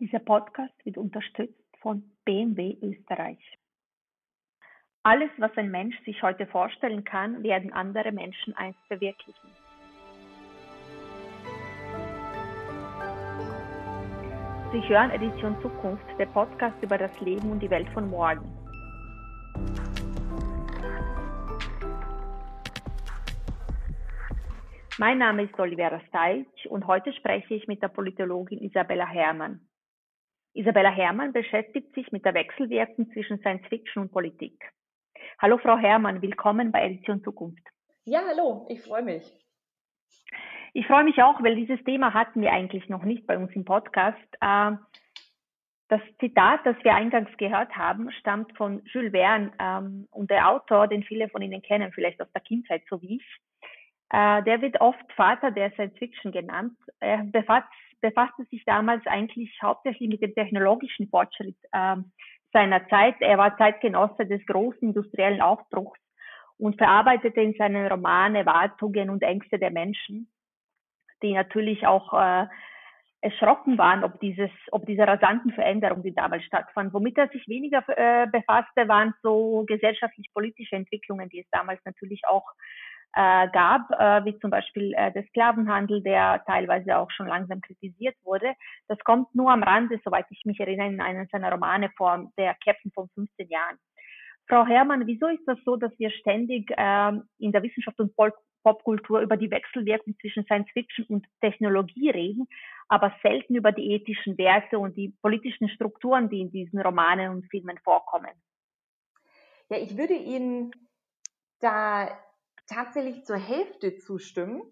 Dieser Podcast wird unterstützt von BMW Österreich. Alles, was ein Mensch sich heute vorstellen kann, werden andere Menschen einst verwirklichen. Sie hören Edition Zukunft, der Podcast über das Leben und die Welt von morgen. Mein Name ist Olivera Stajc und heute spreche ich mit der Politologin Isabella Herrmann. Isabella Herrmann beschäftigt sich mit der Wechselwirkung zwischen Science Fiction und Politik. Hallo Frau Herrmann, willkommen bei Edition Zukunft. Ja, hallo, ich freue mich. Ich freue mich auch, weil dieses Thema hatten wir eigentlich noch nicht bei uns im Podcast. Äh, das Zitat, das wir eingangs gehört haben, stammt von Jules Verne ähm, und der Autor, den viele von Ihnen kennen, vielleicht aus der Kindheit, so wie ich. Äh, der wird oft Vater der Science Fiction genannt. Er befasst befasste sich damals eigentlich hauptsächlich mit dem technologischen Fortschritt äh, seiner Zeit. Er war Zeitgenosse des großen industriellen Aufbruchs und verarbeitete in seinen Romanen Erwartungen und Ängste der Menschen, die natürlich auch äh, erschrocken waren, ob dieses, ob diese rasanten Veränderungen, die damals stattfanden. Womit er sich weniger äh, befasste, waren so gesellschaftlich-politische Entwicklungen, die es damals natürlich auch äh, gab, äh, wie zum Beispiel äh, der Sklavenhandel, der teilweise auch schon langsam kritisiert wurde. Das kommt nur am Rande, soweit ich mich erinnere, in einem seiner Romane vor der Captain von 15 Jahren. Frau Herrmann, wieso ist das so, dass wir ständig ähm, in der Wissenschaft und Popkultur über die Wechselwirkung zwischen Science Fiction und Technologie reden, aber selten über die ethischen Werte und die politischen Strukturen, die in diesen Romanen und Filmen vorkommen? Ja, ich würde Ihnen da tatsächlich zur Hälfte zustimmen.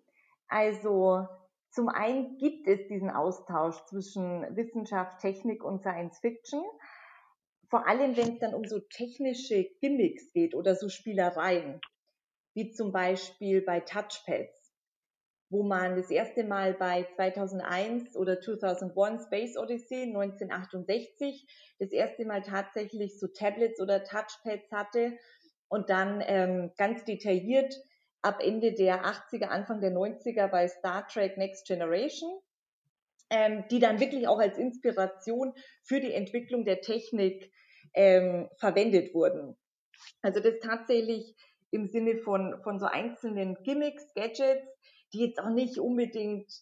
Also zum einen gibt es diesen Austausch zwischen Wissenschaft, Technik und Science Fiction. Vor allem, wenn es dann um so technische Gimmicks geht oder so Spielereien, wie zum Beispiel bei Touchpads, wo man das erste Mal bei 2001 oder 2001 Space Odyssey 1968 das erste Mal tatsächlich so Tablets oder Touchpads hatte und dann ähm, ganz detailliert ab Ende der 80er, Anfang der 90er bei Star Trek Next Generation, ähm, die dann wirklich auch als Inspiration für die Entwicklung der Technik ähm, verwendet wurden. Also das tatsächlich im Sinne von, von so einzelnen Gimmicks, Gadgets, die jetzt auch nicht unbedingt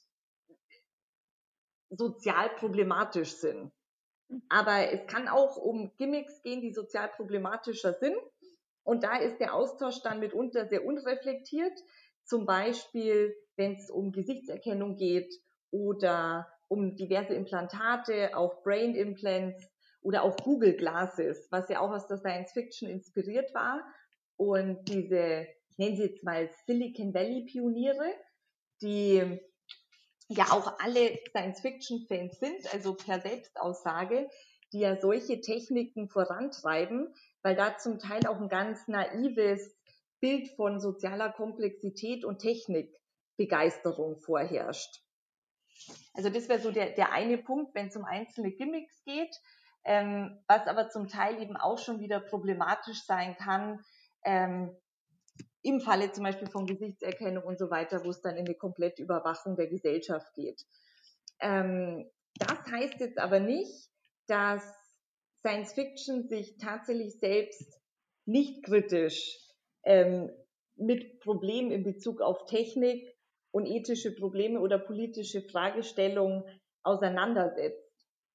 sozial problematisch sind. Aber es kann auch um Gimmicks gehen, die sozial problematischer sind. Und da ist der Austausch dann mitunter sehr unreflektiert. Zum Beispiel, wenn es um Gesichtserkennung geht oder um diverse Implantate, auch Brain Implants oder auch Google Glasses, was ja auch aus der Science Fiction inspiriert war. Und diese, ich nenne sie jetzt mal Silicon Valley Pioniere, die ja auch alle Science Fiction Fans sind, also per Selbstaussage, die ja solche Techniken vorantreiben, weil da zum Teil auch ein ganz naives Bild von sozialer Komplexität und Technikbegeisterung vorherrscht. Also das wäre so der, der eine Punkt, wenn es um einzelne Gimmicks geht, ähm, was aber zum Teil eben auch schon wieder problematisch sein kann, ähm, im Falle zum Beispiel von Gesichtserkennung und so weiter, wo es dann in eine komplette Überwachung der Gesellschaft geht. Ähm, das heißt jetzt aber nicht, dass Science Fiction sich tatsächlich selbst nicht kritisch ähm, mit Problemen in Bezug auf Technik und ethische Probleme oder politische Fragestellungen auseinandersetzt.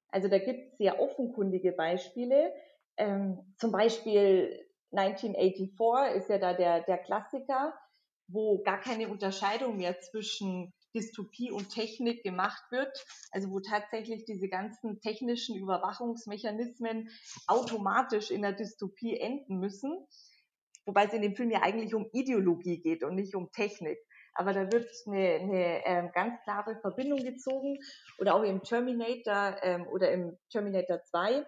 Also da gibt es sehr offenkundige Beispiele. Ähm, zum Beispiel 1984 ist ja da der, der Klassiker, wo gar keine Unterscheidung mehr zwischen Dystopie und Technik gemacht wird, also wo tatsächlich diese ganzen technischen Überwachungsmechanismen automatisch in der Dystopie enden müssen, wobei es in dem Film ja eigentlich um Ideologie geht und nicht um Technik. Aber da wird eine, eine ähm, ganz klare Verbindung gezogen. Oder auch im Terminator ähm, oder im Terminator 2,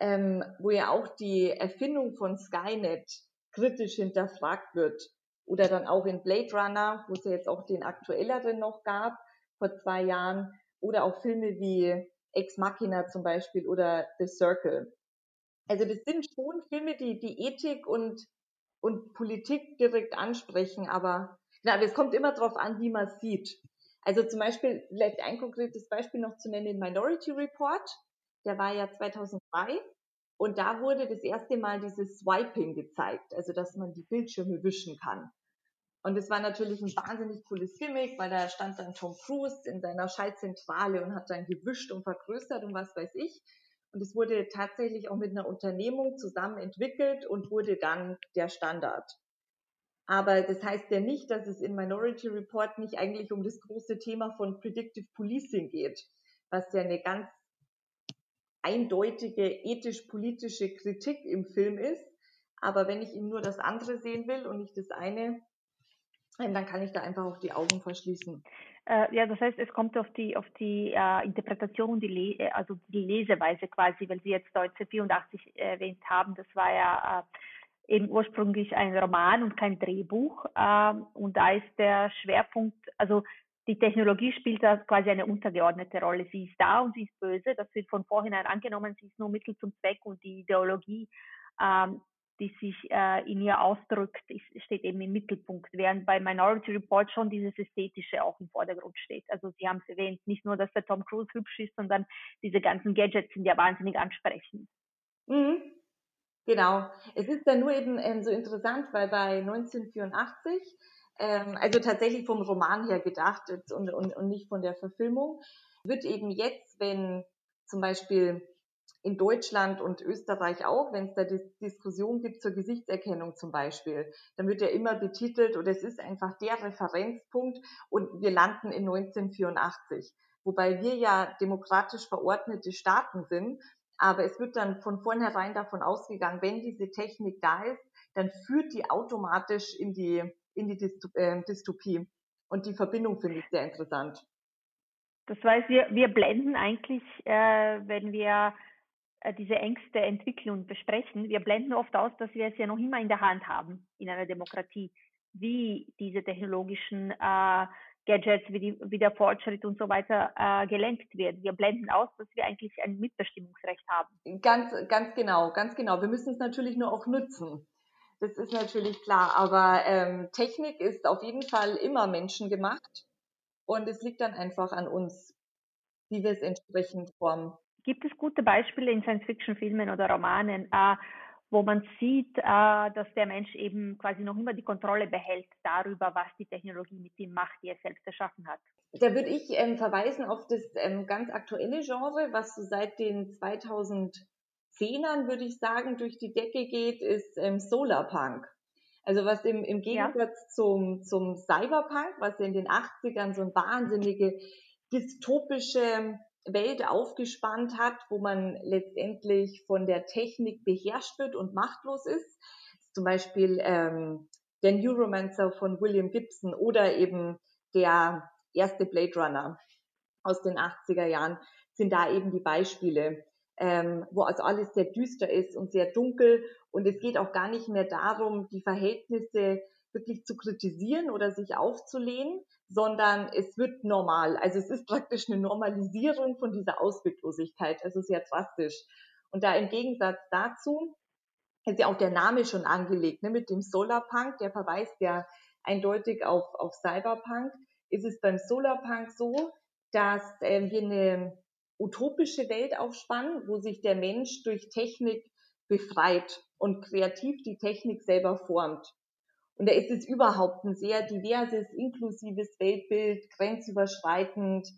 ähm, wo ja auch die Erfindung von Skynet kritisch hinterfragt wird oder dann auch in Blade Runner, wo es ja jetzt auch den aktuelleren noch gab, vor zwei Jahren. Oder auch Filme wie Ex Machina zum Beispiel oder The Circle. Also das sind schon Filme, die die Ethik und, und Politik direkt ansprechen, aber, aber es kommt immer darauf an, wie man sieht. Also zum Beispiel, vielleicht ein konkretes Beispiel noch zu nennen, Minority Report, der war ja 2003 und da wurde das erste Mal dieses Swiping gezeigt, also dass man die Bildschirme wischen kann. Und es war natürlich ein wahnsinnig cooles Gimmick, weil da stand dann Tom Cruise in seiner Schaltzentrale und hat dann gewischt und vergrößert und was weiß ich. Und es wurde tatsächlich auch mit einer Unternehmung zusammen entwickelt und wurde dann der Standard. Aber das heißt ja nicht, dass es in Minority Report nicht eigentlich um das große Thema von Predictive Policing geht, was ja eine ganz eindeutige ethisch-politische Kritik im Film ist. Aber wenn ich ihm nur das andere sehen will und nicht das eine, dann kann ich da einfach auch die Augen verschließen. Äh, ja, das heißt, es kommt auf die auf die äh, Interpretation, die Le äh, also die Leseweise quasi, weil Sie jetzt Deutsche 84 erwähnt haben. Das war ja äh, eben ursprünglich ein Roman und kein Drehbuch. Ähm, und da ist der Schwerpunkt, also die Technologie spielt da quasi eine untergeordnete Rolle. Sie ist da und sie ist böse. Das wird von vornherein angenommen. Sie ist nur Mittel zum Zweck und die Ideologie ähm, die sich äh, in ihr ausdrückt, ist, steht eben im Mittelpunkt, während bei Minority Report schon dieses Ästhetische auch im Vordergrund steht. Also Sie haben es erwähnt, nicht nur, dass der Tom Cruise hübsch ist, sondern diese ganzen Gadgets sind ja wahnsinnig ansprechend. Mhm. Genau. Es ist dann nur eben ähm, so interessant, weil bei 1984, ähm, also tatsächlich vom Roman her gedacht und, und, und nicht von der Verfilmung, wird eben jetzt, wenn zum Beispiel in Deutschland und Österreich auch, wenn es da Dis Diskussion gibt zur Gesichtserkennung zum Beispiel, dann wird ja immer betitelt oder es ist einfach der Referenzpunkt und wir landen in 1984. Wobei wir ja demokratisch verordnete Staaten sind, aber es wird dann von vornherein davon ausgegangen, wenn diese Technik da ist, dann führt die automatisch in die, in die äh, Dystopie. Und die Verbindung finde ich sehr interessant. Das heißt, wir, wir blenden eigentlich, äh, wenn wir äh, diese Ängste entwickeln und besprechen. Wir blenden oft aus, dass wir es ja noch immer in der Hand haben in einer Demokratie, wie diese technologischen äh, Gadgets, wie, die, wie der Fortschritt und so weiter äh, gelenkt wird. Wir blenden aus, dass wir eigentlich ein Mitbestimmungsrecht haben. Ganz, ganz genau, ganz genau. Wir müssen es natürlich nur auch nutzen. Das ist natürlich klar. Aber ähm, Technik ist auf jeden Fall immer menschengemacht und es liegt dann einfach an uns, wie wir es entsprechend formen. Gibt es gute Beispiele in Science-Fiction-Filmen oder Romanen, äh, wo man sieht, äh, dass der Mensch eben quasi noch immer die Kontrolle behält darüber, was die Technologie mit ihm macht, die er selbst erschaffen hat? Da würde ich ähm, verweisen auf das ähm, ganz aktuelle Genre, was so seit den 2010ern, würde ich sagen, durch die Decke geht, ist ähm, Solarpunk. Also was im, im Gegensatz ja. zum, zum Cyberpunk, was in den 80ern so ein wahnsinnige dystopische Welt aufgespannt hat, wo man letztendlich von der Technik beherrscht wird und machtlos ist. Zum Beispiel ähm, der Neuromancer von William Gibson oder eben der erste Blade Runner aus den 80er Jahren sind da eben die Beispiele, ähm, wo also alles sehr düster ist und sehr dunkel und es geht auch gar nicht mehr darum, die Verhältnisse wirklich zu kritisieren oder sich aufzulehnen, sondern es wird normal. Also es ist praktisch eine Normalisierung von dieser Ausweglosigkeit, also sehr drastisch. Und da im Gegensatz dazu ist ja auch der Name schon angelegt, ne, mit dem Solarpunk, der verweist ja eindeutig auf, auf Cyberpunk, ist es beim Solarpunk so, dass äh, wir eine utopische Welt aufspannen, wo sich der Mensch durch Technik befreit und kreativ die Technik selber formt. Und da ist es überhaupt ein sehr diverses, inklusives Weltbild, grenzüberschreitend,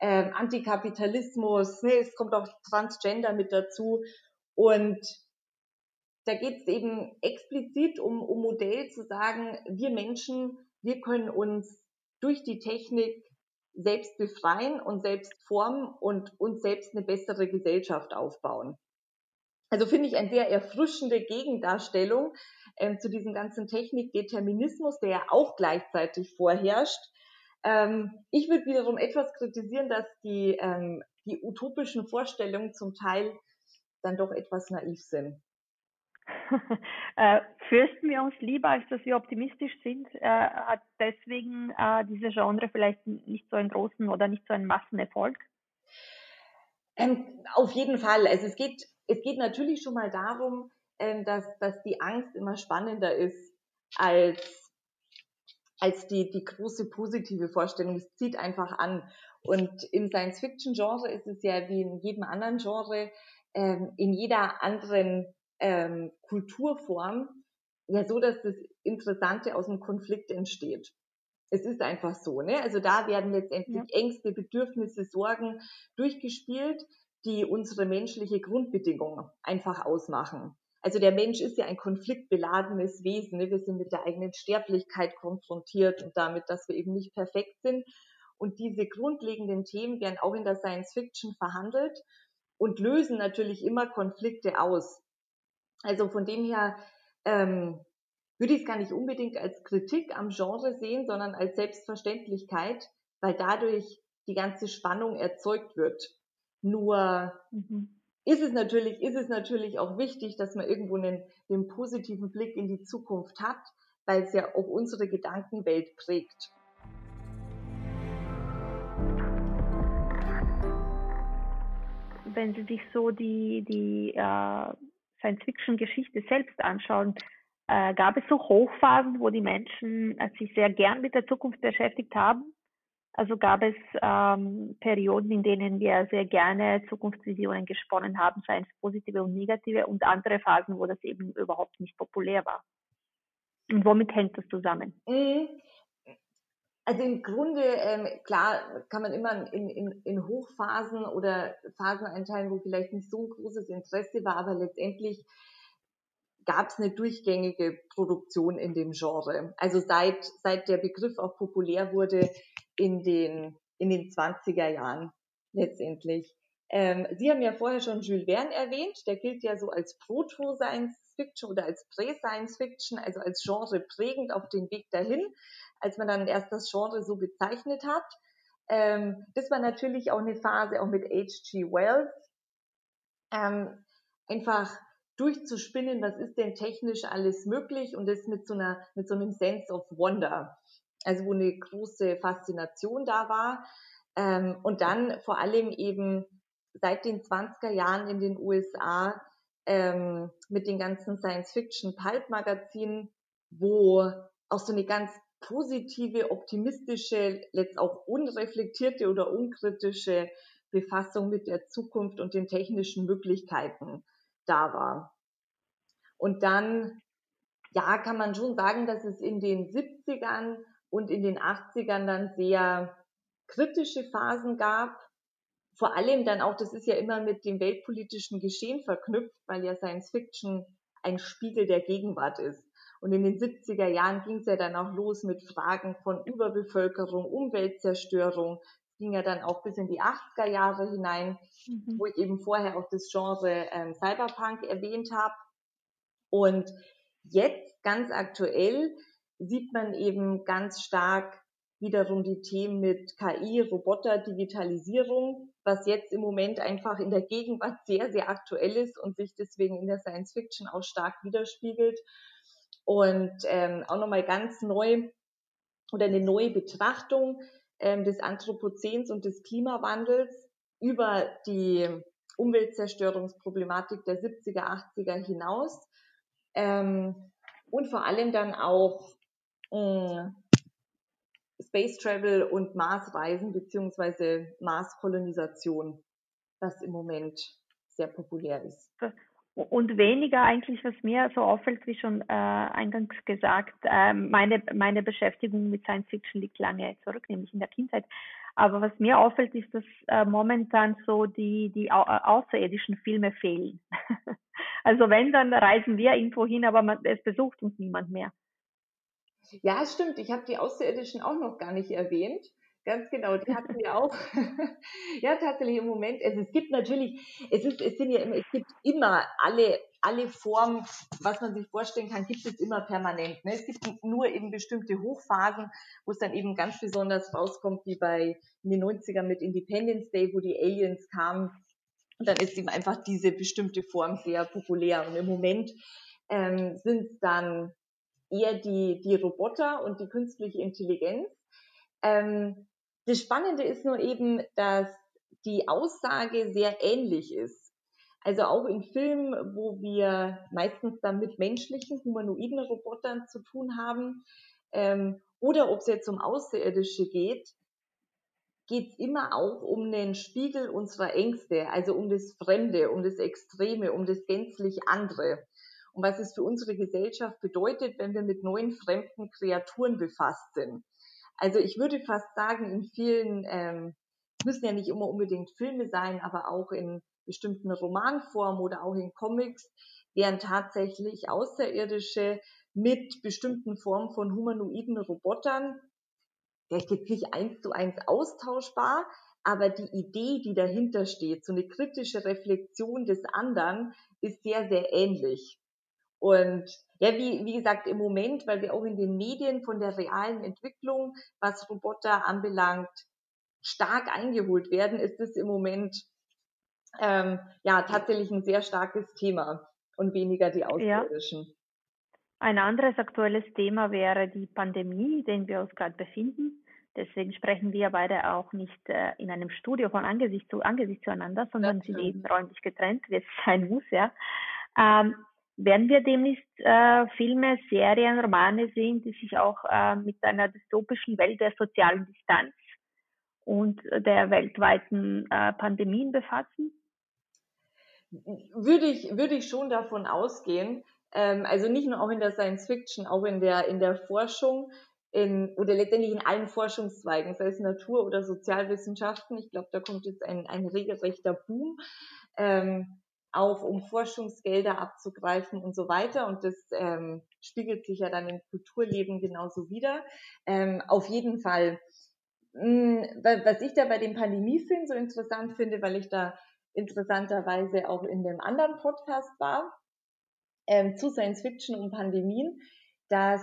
ähm, Antikapitalismus, ne, es kommt auch Transgender mit dazu. Und da geht es eben explizit um, um Modell zu sagen, wir Menschen, wir können uns durch die Technik selbst befreien und selbst formen und uns selbst eine bessere Gesellschaft aufbauen. Also finde ich eine sehr erfrischende Gegendarstellung ähm, zu diesem ganzen Technikdeterminismus, der ja auch gleichzeitig vorherrscht. Ähm, ich würde wiederum etwas kritisieren, dass die, ähm, die utopischen Vorstellungen zum Teil dann doch etwas naiv sind. äh, fürchten wir uns lieber, als dass wir optimistisch sind? Äh, hat deswegen äh, diese Genre vielleicht nicht so einen großen oder nicht so einen Massenerfolg? Ähm, auf jeden Fall. Also es geht es geht natürlich schon mal darum, ähm, dass, dass die Angst immer spannender ist als als die, die große positive Vorstellung. Es zieht einfach an. Und im Science-Fiction-Genre ist es ja wie in jedem anderen Genre, ähm, in jeder anderen ähm, Kulturform, ja so, dass das Interessante aus dem Konflikt entsteht. Es ist einfach so, ne? Also da werden letztendlich ja. Ängste, Bedürfnisse, Sorgen durchgespielt, die unsere menschliche Grundbedingung einfach ausmachen. Also der Mensch ist ja ein konfliktbeladenes Wesen. Ne? Wir sind mit der eigenen Sterblichkeit konfrontiert und damit, dass wir eben nicht perfekt sind. Und diese grundlegenden Themen werden auch in der Science Fiction verhandelt und lösen natürlich immer Konflikte aus. Also von dem her ähm, würde ich es gar nicht unbedingt als Kritik am Genre sehen, sondern als Selbstverständlichkeit, weil dadurch die ganze Spannung erzeugt wird. Nur mhm ist es natürlich, ist es natürlich auch wichtig, dass man irgendwo einen, einen positiven Blick in die Zukunft hat, weil es ja auch unsere Gedankenwelt prägt. Wenn Sie sich so die, die äh, Science-Fiction-Geschichte selbst anschauen, äh, gab es so Hochphasen, wo die Menschen äh, sich sehr gern mit der Zukunft beschäftigt haben also gab es ähm, Perioden, in denen wir sehr gerne Zukunftsvisionen gesponnen haben, seien es positive und negative, und andere Phasen, wo das eben überhaupt nicht populär war. Und womit hängt das zusammen? Mhm. Also im Grunde, ähm, klar, kann man immer in, in, in Hochphasen oder Phasen einteilen, wo vielleicht nicht so ein großes Interesse war, aber letztendlich gab es eine durchgängige Produktion in dem Genre. Also seit, seit der Begriff auch populär wurde, in den, in den 20er Jahren letztendlich. Ähm, Sie haben ja vorher schon Jules Verne erwähnt, der gilt ja so als Proto-Science Fiction oder als Prä-Science Fiction, also als Genre prägend auf den Weg dahin, als man dann erst das Genre so bezeichnet hat. Ähm, das war natürlich auch eine Phase, auch mit H.G. Wells, ähm, einfach durchzuspinnen, was ist denn technisch alles möglich und das mit so einer, mit so einem Sense of Wonder also wo eine große Faszination da war. Ähm, und dann vor allem eben seit den 20er Jahren in den USA ähm, mit den ganzen Science-Fiction-Pulp-Magazinen, wo auch so eine ganz positive, optimistische, letzt auch unreflektierte oder unkritische Befassung mit der Zukunft und den technischen Möglichkeiten da war. Und dann, ja, kann man schon sagen, dass es in den 70ern und in den 80ern dann sehr kritische Phasen gab. Vor allem dann auch, das ist ja immer mit dem weltpolitischen Geschehen verknüpft, weil ja Science Fiction ein Spiegel der Gegenwart ist. Und in den 70er Jahren ging es ja dann auch los mit Fragen von Überbevölkerung, Umweltzerstörung. Ging ja dann auch bis in die 80er Jahre hinein, mhm. wo ich eben vorher auch das Genre ähm, Cyberpunk erwähnt habe. Und jetzt ganz aktuell sieht man eben ganz stark wiederum die Themen mit KI, Roboter, Digitalisierung, was jetzt im Moment einfach in der Gegenwart sehr, sehr aktuell ist und sich deswegen in der Science Fiction auch stark widerspiegelt. Und ähm, auch nochmal ganz neu oder eine neue Betrachtung ähm, des Anthropozäns und des Klimawandels über die Umweltzerstörungsproblematik der 70er, 80er hinaus. Ähm, und vor allem dann auch äh, Space Travel und Marsreisen beziehungsweise Marskolonisation, was im Moment sehr populär ist. Und weniger eigentlich, was mir so auffällt, wie schon äh, eingangs gesagt, äh, meine, meine Beschäftigung mit Science Fiction liegt lange zurück, nämlich in der Kindheit. Aber was mir auffällt, ist, dass äh, momentan so die, die au außerirdischen Filme fehlen. also wenn, dann reisen wir irgendwo hin, aber man, es besucht uns niemand mehr. Ja, stimmt. Ich habe die Außerirdischen auch noch gar nicht erwähnt. Ganz genau, die hatten wir auch. ja, tatsächlich im Moment. Also es gibt natürlich, es ist, es sind ja immer, es gibt immer alle, alle Formen, was man sich vorstellen kann, gibt es immer permanent. Ne? Es gibt nur eben bestimmte Hochphasen, wo es dann eben ganz besonders rauskommt, wie bei in den 90ern mit Independence Day, wo die Aliens kamen. Und dann ist eben einfach diese bestimmte Form sehr populär. Und im Moment ähm, sind es dann eher die, die Roboter und die künstliche Intelligenz. Ähm, das Spannende ist nur eben, dass die Aussage sehr ähnlich ist. Also auch in Filmen, wo wir meistens dann mit menschlichen, humanoiden Robotern zu tun haben, ähm, oder ob es jetzt um Außerirdische geht, geht es immer auch um den Spiegel unserer Ängste, also um das Fremde, um das Extreme, um das gänzlich andere. Und was es für unsere Gesellschaft bedeutet, wenn wir mit neuen fremden Kreaturen befasst sind. Also ich würde fast sagen, in vielen, ähm, müssen ja nicht immer unbedingt Filme sein, aber auch in bestimmten Romanformen oder auch in Comics, werden tatsächlich Außerirdische mit bestimmten Formen von humanoiden Robotern vielleicht jetzt nicht eins zu eins austauschbar, aber die Idee, die dahinter steht, so eine kritische Reflexion des anderen, ist sehr, sehr ähnlich. Und ja, wie, wie gesagt, im Moment, weil wir auch in den Medien von der realen Entwicklung, was Roboter anbelangt, stark eingeholt werden, ist es im Moment ähm, ja tatsächlich ein sehr starkes Thema und weniger die Außerirdischen. Ja. Ein anderes aktuelles Thema wäre die Pandemie, in der wir uns gerade befinden. Deswegen sprechen wir beide auch nicht äh, in einem Studio von Angesicht zu Angesicht zueinander, sondern sind eben räumlich getrennt, wie es sein muss, ja. Ähm, werden wir demnächst äh, Filme, Serien, Romane sehen, die sich auch äh, mit einer dystopischen Welt der sozialen Distanz und der weltweiten äh, Pandemien befassen? Würde ich, würde ich schon davon ausgehen, ähm, also nicht nur auch in der Science Fiction, auch in der, in der Forschung, in, oder letztendlich in allen Forschungszweigen, sei es Natur- oder Sozialwissenschaften. Ich glaube, da kommt jetzt ein, ein regelrechter Boom, ähm, auch um Forschungsgelder abzugreifen und so weiter. Und das ähm, spiegelt sich ja dann im Kulturleben genauso wieder. Ähm, auf jeden Fall. Mh, hm, was ich da bei dem Pandemiefilm so interessant finde, weil ich da interessanterweise auch in dem anderen Podcast war, ähm, zu Science Fiction und Pandemien, dass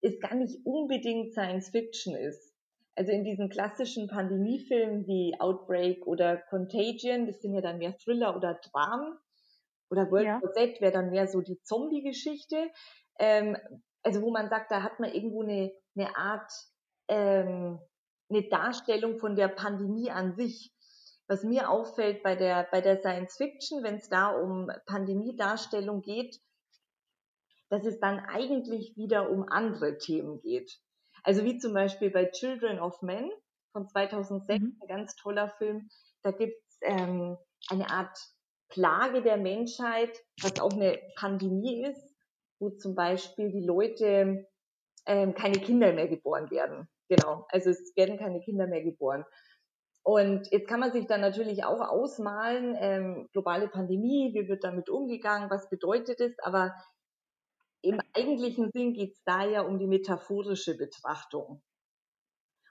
es gar nicht unbedingt Science Fiction ist. Also in diesen klassischen Pandemiefilmen wie Outbreak oder Contagion, das sind ja dann mehr Thriller oder Dramen. Oder World ja. War Z wäre dann mehr so die Zombie-Geschichte. Ähm, also wo man sagt, da hat man irgendwo eine, eine Art, ähm, eine Darstellung von der Pandemie an sich. Was mir auffällt bei der, bei der Science Fiction, wenn es da um Pandemiedarstellung geht, dass es dann eigentlich wieder um andere Themen geht. Also wie zum Beispiel bei Children of Men von 2006, mhm. ein ganz toller Film. Da gibt's ähm, eine Art Plage der Menschheit, was auch eine Pandemie ist, wo zum Beispiel die Leute ähm, keine Kinder mehr geboren werden. Genau, also es werden keine Kinder mehr geboren. Und jetzt kann man sich dann natürlich auch ausmalen, ähm, globale Pandemie, wie wird damit umgegangen, was bedeutet es, aber im eigentlichen Sinn geht es da ja um die metaphorische Betrachtung.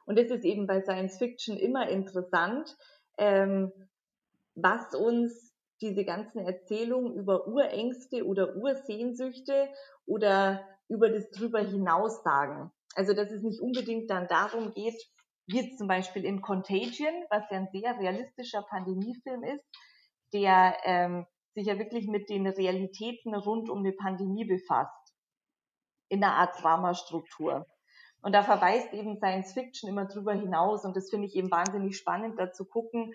Und das ist eben bei Science Fiction immer interessant, ähm, was uns diese ganzen Erzählungen über Urängste oder Ursehnsüchte oder über das drüber hinaus sagen. Also dass es nicht unbedingt dann darum geht, wie zum Beispiel in Contagion, was ja ein sehr realistischer Pandemiefilm ist, der ähm, sich ja wirklich mit den Realitäten rund um die Pandemie befasst in einer Art Dramastruktur. Und da verweist eben Science Fiction immer drüber hinaus. Und das finde ich eben wahnsinnig spannend, da zu gucken,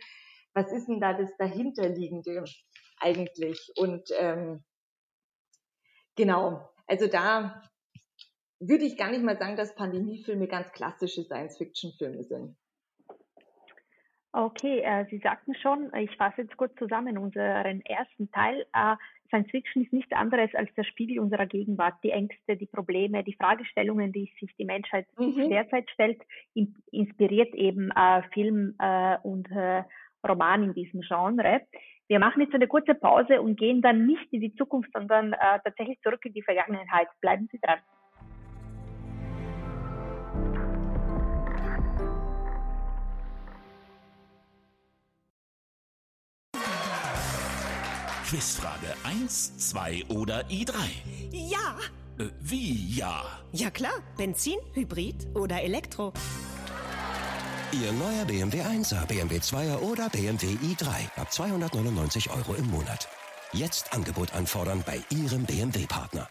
was ist denn da das dahinterliegende eigentlich? Und ähm, genau, also da würde ich gar nicht mal sagen, dass Pandemiefilme ganz klassische Science-Fiction-Filme sind. Okay, äh, Sie sagten schon, ich fasse jetzt kurz zusammen unseren ersten Teil. Äh, Science Fiction ist nichts anderes als der Spiegel unserer Gegenwart. Die Ängste, die Probleme, die Fragestellungen, die sich die Menschheit mhm. derzeit stellt, in, inspiriert eben äh, Film äh, und äh, Roman in diesem Genre. Wir machen jetzt eine kurze Pause und gehen dann nicht in die Zukunft, sondern äh, tatsächlich zurück in die Vergangenheit. Bleiben Sie dran. Quizfrage 1, 2 oder i3? Ja. Äh, wie ja? Ja klar, Benzin, Hybrid oder Elektro. Ihr neuer BMW 1er, BMW 2er oder BMW i3 ab 299 Euro im Monat. Jetzt Angebot anfordern bei Ihrem BMW-Partner.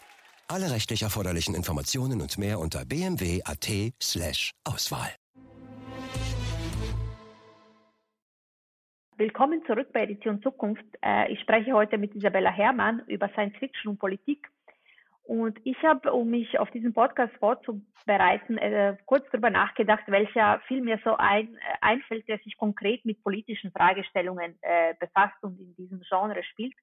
Alle rechtlich erforderlichen Informationen und mehr unter bmw.at slash Auswahl. Willkommen zurück bei Edition Zukunft. Äh, ich spreche heute mit Isabella Herrmann über Science Fiction und Politik. Und ich habe, um mich auf diesen Podcast vorzubereiten, äh, kurz darüber nachgedacht, welcher Film mir so ein, äh, einfällt, der sich konkret mit politischen Fragestellungen äh, befasst und in diesem Genre spielt.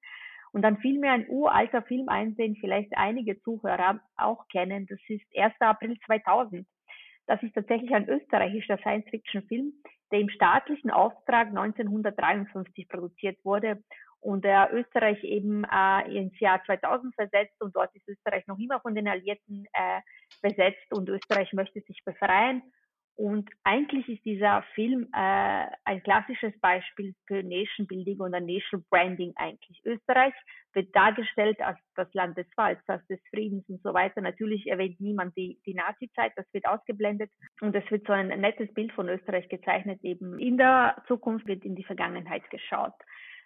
Und dann fiel mir ein uralter Film ein, den vielleicht einige Zuhörer auch kennen. Das ist 1. April 2000. Das ist tatsächlich ein österreichischer Science-Fiction-Film, der im staatlichen Auftrag 1953 produziert wurde und der Österreich eben äh, ins Jahr 2000 versetzt und dort ist Österreich noch immer von den Alliierten äh, besetzt und Österreich möchte sich befreien. Und eigentlich ist dieser Film äh, ein klassisches Beispiel für Nation Building und ein Nation Branding eigentlich. Österreich wird dargestellt als das Land des Falls, als des Friedens und so weiter. Natürlich erwähnt niemand die, die Nazi-Zeit, das wird ausgeblendet und es wird so ein nettes Bild von Österreich gezeichnet. Eben in der Zukunft wird in die Vergangenheit geschaut.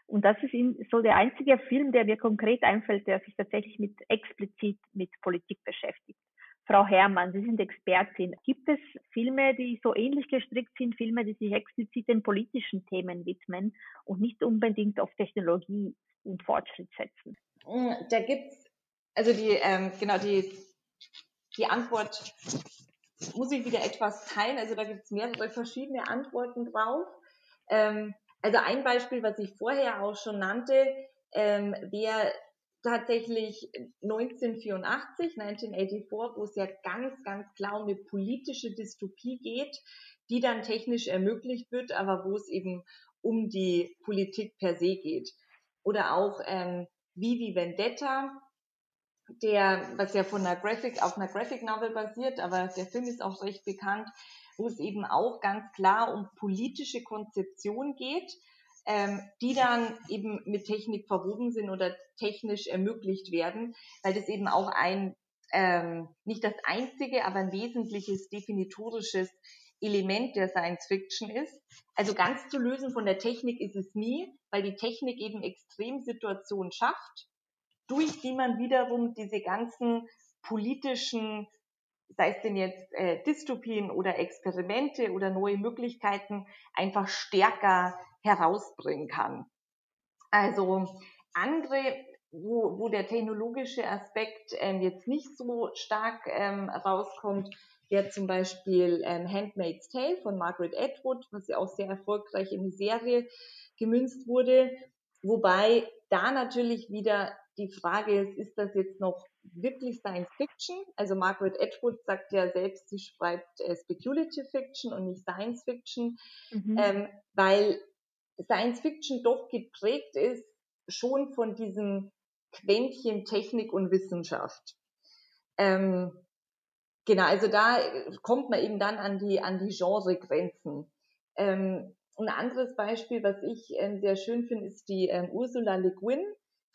Und das ist so der einzige Film, der mir konkret einfällt, der sich tatsächlich mit explizit mit Politik beschäftigt. Frau Herrmann, Sie sind Expertin. Gibt es Filme, die so ähnlich gestrickt sind, Filme, die sich explizit den politischen Themen widmen und nicht unbedingt auf Technologie und Fortschritt setzen? Mm, da gibt's, also die, ähm, genau, die, die Antwort muss ich wieder etwas teilen. Also da gibt's mehrere verschiedene Antworten drauf. Ähm, also ein Beispiel, was ich vorher auch schon nannte, ähm, wäre tatsächlich 1984, 1984, wo es ja ganz, ganz klar um eine politische Dystopie geht, die dann technisch ermöglicht wird, aber wo es eben um die Politik per se geht. Oder auch ähm, Vivi Vendetta, der, was ja von einer Graphic, auf einer Graphic Novel basiert, aber der Film ist auch recht bekannt, wo es eben auch ganz klar um politische Konzeption geht, ähm, die dann eben mit Technik verwoben sind oder technisch ermöglicht werden, weil das eben auch ein, ähm, nicht das einzige, aber ein wesentliches definitorisches Element der Science Fiction ist. Also ganz zu lösen von der Technik ist es nie, weil die Technik eben Extremsituationen schafft, durch die man wiederum diese ganzen politischen sei es denn jetzt äh, Dystopien oder Experimente oder neue Möglichkeiten, einfach stärker herausbringen kann. Also andere, wo, wo der technologische Aspekt ähm, jetzt nicht so stark ähm, rauskommt, wäre zum Beispiel ähm, Handmaid's Tale von Margaret Atwood, was ja auch sehr erfolgreich in die Serie gemünzt wurde. Wobei da natürlich wieder die Frage ist, ist das jetzt noch wirklich Science Fiction? Also Margaret Atwood sagt ja selbst, sie schreibt äh, Speculative Fiction und nicht Science Fiction, mhm. ähm, weil Science Fiction doch geprägt ist schon von diesem Quäntchen Technik und Wissenschaft. Ähm, genau, also da kommt man eben dann an die, an die Genregrenzen. Ähm, ein anderes Beispiel, was ich ähm, sehr schön finde, ist die ähm, Ursula Le Guin,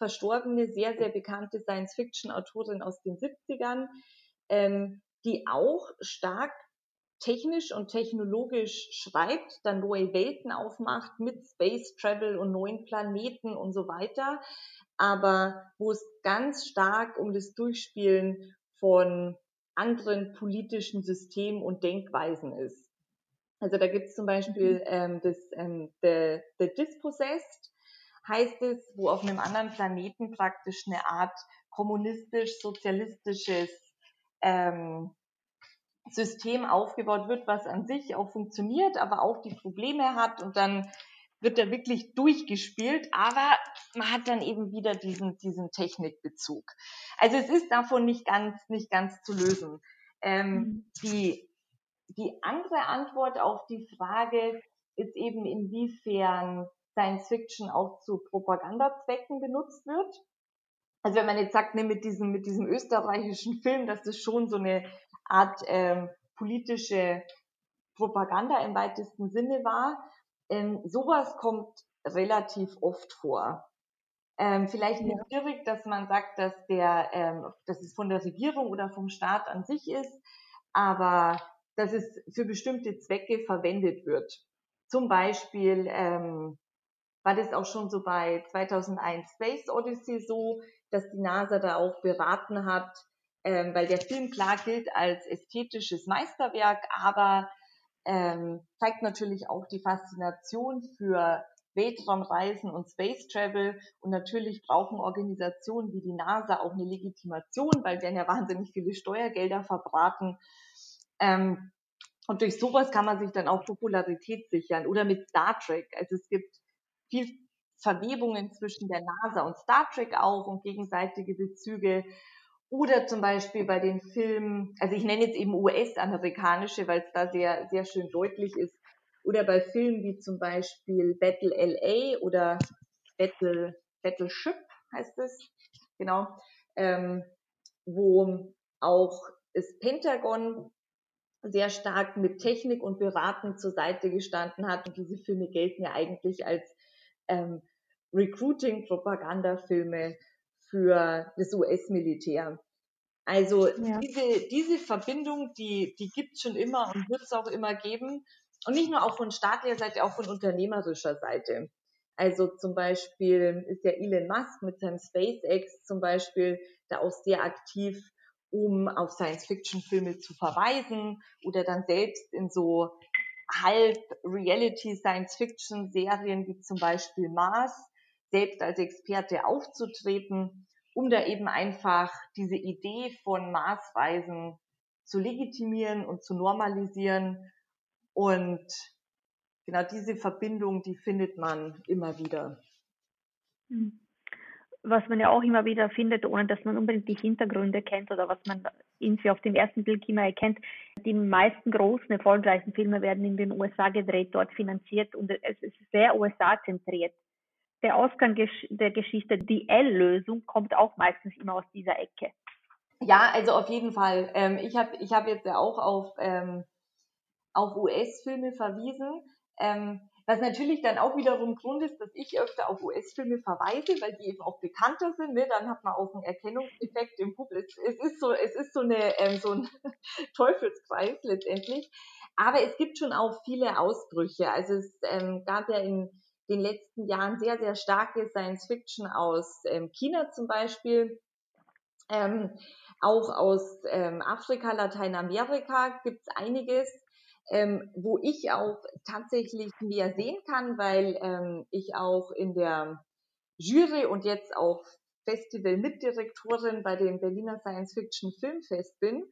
verstorbene, sehr, sehr bekannte Science-Fiction-Autorin aus den 70ern, ähm, die auch stark technisch und technologisch schreibt, dann neue Welten aufmacht mit Space Travel und neuen Planeten und so weiter, aber wo es ganz stark um das Durchspielen von anderen politischen Systemen und Denkweisen ist. Also da gibt es zum Beispiel mhm. ähm, das ähm, The, The Dispossessed, heißt es, wo auf einem anderen Planeten praktisch eine Art kommunistisch-sozialistisches ähm, System aufgebaut wird, was an sich auch funktioniert, aber auch die Probleme hat und dann wird er wirklich durchgespielt, aber man hat dann eben wieder diesen, diesen Technikbezug. Also es ist davon nicht ganz, nicht ganz zu lösen. Ähm, mhm. die, die andere Antwort auf die Frage ist eben, inwiefern Science Fiction auch zu Propagandazwecken benutzt wird. Also wenn man jetzt sagt, ne, mit diesem, mit diesem österreichischen Film, dass das schon so eine Art ähm, politische Propaganda im weitesten Sinne war, ähm, sowas kommt relativ oft vor. Ähm, vielleicht nicht ja. direkt, dass man sagt, dass der, ähm, dass es von der Regierung oder vom Staat an sich ist, aber dass es für bestimmte Zwecke verwendet wird. Zum Beispiel ähm, war das auch schon so bei 2001 Space Odyssey so, dass die NASA da auch beraten hat, ähm, weil der Film klar gilt als ästhetisches Meisterwerk, aber ähm, zeigt natürlich auch die Faszination für Weltraumreisen und Space Travel. Und natürlich brauchen Organisationen wie die NASA auch eine Legitimation, weil werden ja wahnsinnig viele Steuergelder verbraten. Ähm, und durch sowas kann man sich dann auch Popularität sichern. Oder mit Star Trek. Also es gibt viel Verwebungen zwischen der NASA und Star Trek auch und gegenseitige Bezüge. Oder zum Beispiel bei den Filmen, also ich nenne jetzt eben US-amerikanische, weil es da sehr, sehr schön deutlich ist. Oder bei Filmen wie zum Beispiel Battle LA oder Battle, Battleship heißt es, genau, ähm, wo auch das Pentagon sehr stark mit Technik und Beraten zur Seite gestanden hat. Und diese Filme gelten ja eigentlich als ähm, Recruiting-Propagandafilme für das US-Militär. Also ja. diese, diese Verbindung, die, die gibt es schon immer und wird es auch immer geben. Und nicht nur auch von staatlicher Seite, auch von unternehmerischer Seite. Also zum Beispiel ist ja Elon Musk mit seinem SpaceX zum Beispiel da auch sehr aktiv, um auf Science-Fiction-Filme zu verweisen oder dann selbst in so halb Reality-Science-Fiction-Serien wie zum Beispiel Mars selbst als Experte aufzutreten, um da eben einfach diese Idee von Maßweisen zu legitimieren und zu normalisieren. Und genau diese Verbindung, die findet man immer wieder. Hm. Was man ja auch immer wieder findet, ohne dass man unbedingt die Hintergründe kennt oder was man irgendwie auf den ersten Blick immer erkennt, die meisten großen, erfolgreichen Filme werden in den USA gedreht, dort finanziert und es ist sehr USA-zentriert der Ausgang der Geschichte, die L-Lösung, kommt auch meistens immer aus dieser Ecke. Ja, also auf jeden Fall. Ähm, ich habe ich hab jetzt ja auch auf, ähm, auf US-Filme verwiesen. Was natürlich dann auch wiederum Grund ist, dass ich öfter auf US-Filme verweise, weil die eben auch bekannter sind. Ne? Dann hat man auch einen Erkennungseffekt im Publikum. Es, ist so, es ist so, eine, ähm, so ein Teufelskreis letztendlich. Aber es gibt schon auch viele Ausbrüche. Also es ähm, gab ja in den letzten Jahren sehr, sehr starke Science Fiction aus ähm, China zum Beispiel. Ähm, auch aus ähm, Afrika, Lateinamerika gibt es einiges, ähm, wo ich auch tatsächlich mehr sehen kann, weil ähm, ich auch in der Jury und jetzt auch Festival-Mitdirektorin bei dem Berliner Science Fiction Filmfest bin,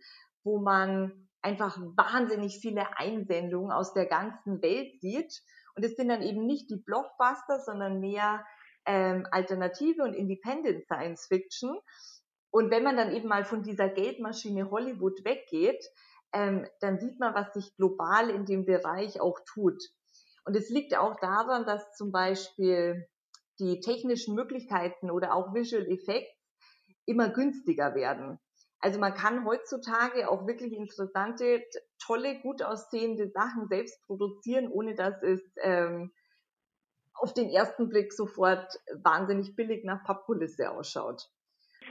wo man einfach wahnsinnig viele Einsendungen aus der ganzen Welt sieht und es sind dann eben nicht die Blockbuster, sondern mehr ähm, Alternative und Independent Science Fiction. Und wenn man dann eben mal von dieser Geldmaschine Hollywood weggeht, ähm, dann sieht man, was sich global in dem Bereich auch tut. Und es liegt auch daran, dass zum Beispiel die technischen Möglichkeiten oder auch Visual Effects immer günstiger werden. Also man kann heutzutage auch wirklich interessante, tolle, gut aussehende Sachen selbst produzieren, ohne dass es ähm, auf den ersten Blick sofort wahnsinnig billig nach Pappkulisse ausschaut.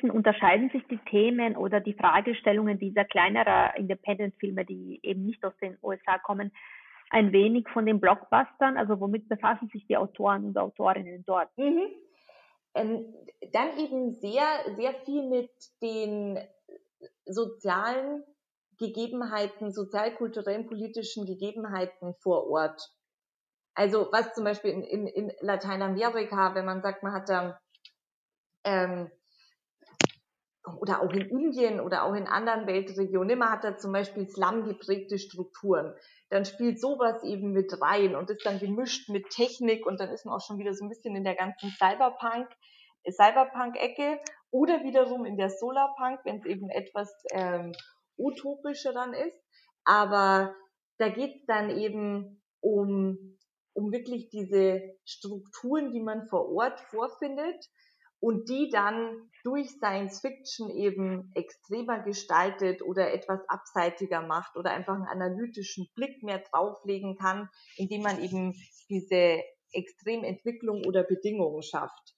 Unterscheiden sich die Themen oder die Fragestellungen dieser kleineren Independent-Filme, die eben nicht aus den USA kommen, ein wenig von den Blockbustern? Also womit befassen sich die Autoren und Autorinnen dort? Mhm. Ähm, dann eben sehr, sehr viel mit den sozialen Gegebenheiten, sozialkulturellen, politischen Gegebenheiten vor Ort. Also was zum Beispiel in, in, in Lateinamerika, wenn man sagt, man hat da ähm, oder auch in Indien oder auch in anderen Weltregionen, man hat da zum Beispiel Slum geprägte Strukturen. Dann spielt sowas eben mit rein und ist dann gemischt mit Technik und dann ist man auch schon wieder so ein bisschen in der ganzen Cyberpunk, Cyberpunk-Ecke oder wiederum in der Solarpunk, wenn es eben etwas ähm, utopischer dann ist. Aber da geht es dann eben um, um wirklich diese Strukturen, die man vor Ort vorfindet und die dann durch Science Fiction eben extremer gestaltet oder etwas abseitiger macht oder einfach einen analytischen Blick mehr drauflegen kann, indem man eben diese Extrementwicklung oder Bedingungen schafft.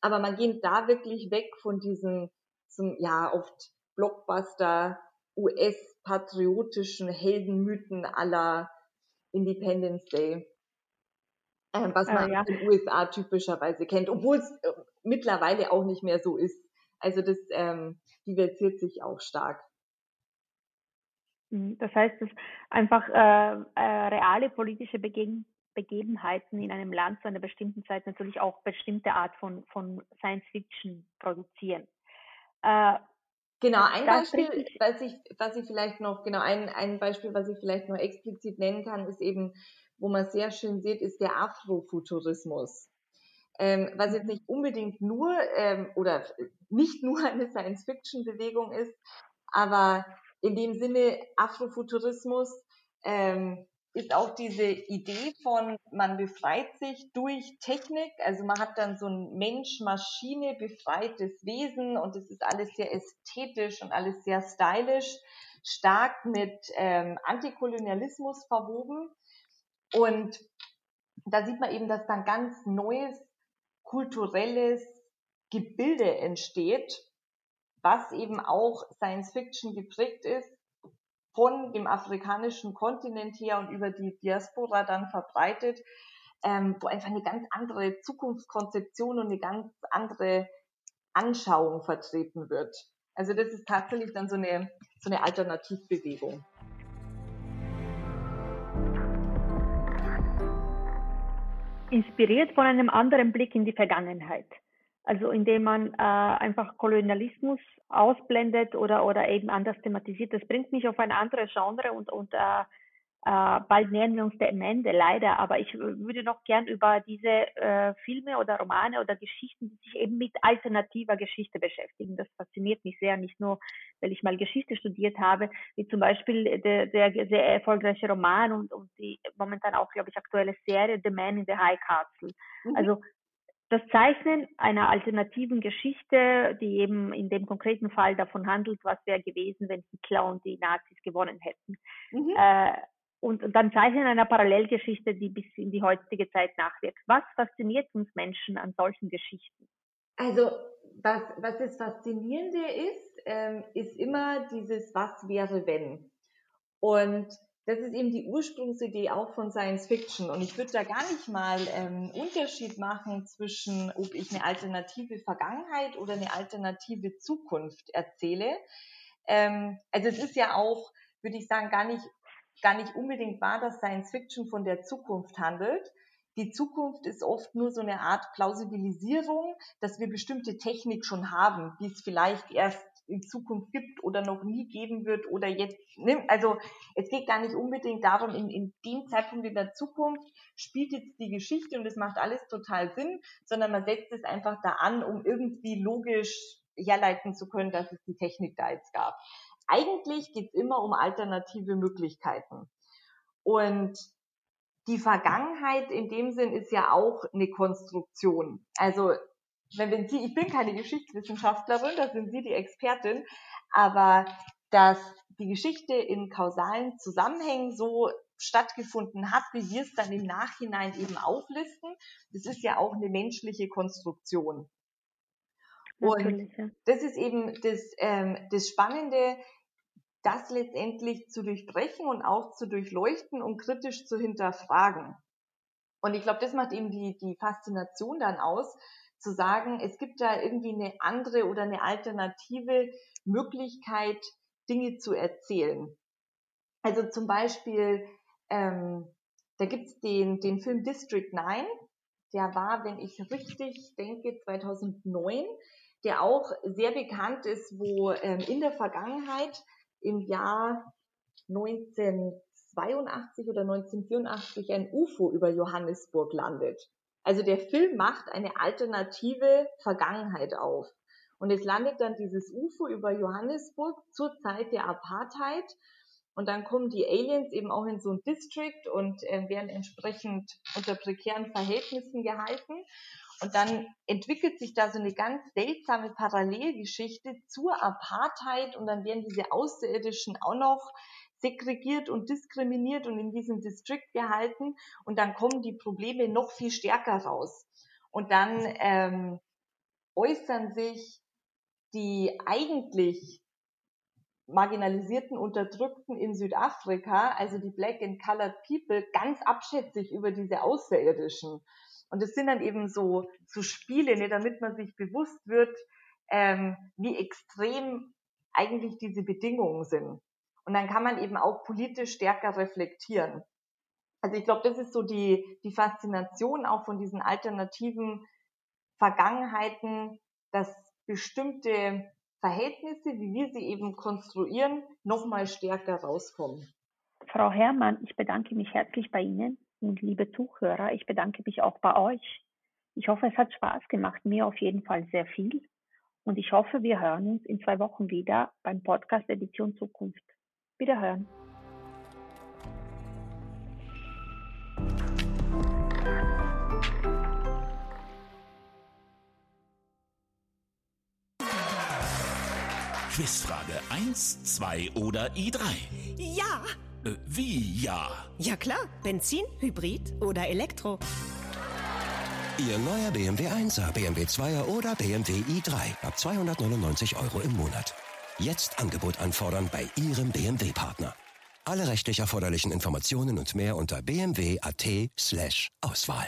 Aber man geht da wirklich weg von diesen, zum, ja, oft Blockbuster, US-patriotischen Heldenmythen aller Independence Day. Ähm, was man äh, ja. in den USA typischerweise kennt, obwohl es äh, mittlerweile auch nicht mehr so ist. Also das ähm, diversiert sich auch stark. Mhm, das heißt, dass einfach äh, äh, reale politische Beginn Begebenheiten in einem Land zu einer bestimmten Zeit natürlich auch bestimmte Art von, von Science Fiction produzieren. Äh, genau, ein Beispiel, was ich, was ich vielleicht noch, genau, ein, ein Beispiel, was ich vielleicht noch explizit nennen kann, ist eben, wo man sehr schön sieht, ist der Afrofuturismus. Ähm, was jetzt nicht unbedingt nur ähm, oder nicht nur eine Science-Fiction-Bewegung ist, aber in dem Sinne Afrofuturismus ähm, ist auch diese Idee von, man befreit sich durch Technik, also man hat dann so ein Mensch-Maschine befreites Wesen und es ist alles sehr ästhetisch und alles sehr stylisch, stark mit ähm, Antikolonialismus verwoben und da sieht man eben, dass dann ganz neues kulturelles Gebilde entsteht, was eben auch Science Fiction geprägt ist, von dem afrikanischen Kontinent her und über die Diaspora dann verbreitet, ähm, wo einfach eine ganz andere Zukunftskonzeption und eine ganz andere Anschauung vertreten wird. Also das ist tatsächlich dann so eine, so eine Alternativbewegung. Inspiriert von einem anderen Blick in die Vergangenheit. Also indem man äh, einfach Kolonialismus ausblendet oder, oder eben anders thematisiert. Das bringt mich auf ein anderes Genre und, und äh, äh, bald nähern wir uns dem Ende, leider. Aber ich würde noch gern über diese äh, Filme oder Romane oder Geschichten, die sich eben mit alternativer Geschichte beschäftigen. Das fasziniert mich sehr, nicht nur, weil ich mal Geschichte studiert habe, wie zum Beispiel der, der sehr erfolgreiche Roman und, und die momentan auch, glaube ich, aktuelle Serie The Man in the High Castle. Mhm. Also das Zeichnen einer alternativen Geschichte, die eben in dem konkreten Fall davon handelt, was wäre gewesen, wenn Hitler und die Nazis gewonnen hätten. Mhm. Äh, und, dann Zeichnen einer Parallelgeschichte, die bis in die heutige Zeit nachwirkt. Was fasziniert uns Menschen an solchen Geschichten? Also was, was das Faszinierende ist, ähm, ist immer dieses Was wäre wenn. Und das ist eben die Ursprungsidee auch von Science Fiction. Und ich würde da gar nicht mal ähm, Unterschied machen zwischen, ob ich eine alternative Vergangenheit oder eine alternative Zukunft erzähle. Ähm, also es ist ja auch, würde ich sagen, gar nicht, gar nicht unbedingt wahr, dass Science Fiction von der Zukunft handelt. Die Zukunft ist oft nur so eine Art Plausibilisierung, dass wir bestimmte Technik schon haben, die es vielleicht erst in Zukunft gibt oder noch nie geben wird oder jetzt, ne? also es geht gar nicht unbedingt darum, in, in dem Zeitpunkt in der Zukunft spielt jetzt die Geschichte und es macht alles total Sinn, sondern man setzt es einfach da an, um irgendwie logisch herleiten zu können, dass es die Technik da jetzt gab. Eigentlich geht es immer um alternative Möglichkeiten. Und die Vergangenheit in dem Sinn ist ja auch eine Konstruktion. Also wenn Sie, ich bin keine Geschichtswissenschaftlerin, da sind Sie die Expertin, aber dass die Geschichte in kausalen Zusammenhängen so stattgefunden hat, wie wir es dann im Nachhinein eben auflisten, das ist ja auch eine menschliche Konstruktion. Und das ist eben das, ähm, das Spannende, das letztendlich zu durchbrechen und auch zu durchleuchten und kritisch zu hinterfragen. Und ich glaube, das macht eben die, die Faszination dann aus, zu sagen, es gibt da irgendwie eine andere oder eine alternative Möglichkeit, Dinge zu erzählen. Also zum Beispiel, ähm, da gibt's den, den Film District 9, der war, wenn ich richtig denke, 2009, der auch sehr bekannt ist, wo ähm, in der Vergangenheit im Jahr 1982 oder 1984 ein UFO über Johannesburg landet. Also der Film macht eine alternative Vergangenheit auf. Und es landet dann dieses UFO über Johannesburg zur Zeit der Apartheid. Und dann kommen die Aliens eben auch in so ein District und äh, werden entsprechend unter prekären Verhältnissen gehalten. Und dann entwickelt sich da so eine ganz seltsame Parallelgeschichte zur Apartheid und dann werden diese Außerirdischen auch noch segregiert und diskriminiert und in diesem Distrikt gehalten und dann kommen die Probleme noch viel stärker raus. Und dann ähm, äußern sich die eigentlich marginalisierten Unterdrückten in Südafrika, also die Black and Colored People, ganz abschätzig über diese Außerirdischen. Und es sind dann eben so, so Spiele, ne, damit man sich bewusst wird, ähm, wie extrem eigentlich diese Bedingungen sind. Und dann kann man eben auch politisch stärker reflektieren. Also ich glaube, das ist so die, die Faszination auch von diesen alternativen Vergangenheiten, dass bestimmte Verhältnisse, wie wir sie eben konstruieren, nochmal stärker rauskommen. Frau Herrmann, ich bedanke mich herzlich bei Ihnen und liebe Zuhörer, ich bedanke mich auch bei euch. Ich hoffe, es hat Spaß gemacht, mir auf jeden Fall sehr viel. Und ich hoffe, wir hören uns in zwei Wochen wieder beim Podcast Edition Zukunft. Wiederhören. Quizfrage 1, 2 oder i3? Ja. Äh, wie ja? Ja klar. Benzin, Hybrid oder Elektro. Ihr neuer BMW 1er, BMW 2er oder BMW i3 ab 299 Euro im Monat. Jetzt Angebot anfordern bei Ihrem BMW-Partner. Alle rechtlich erforderlichen Informationen und mehr unter bmw.at slash Auswahl.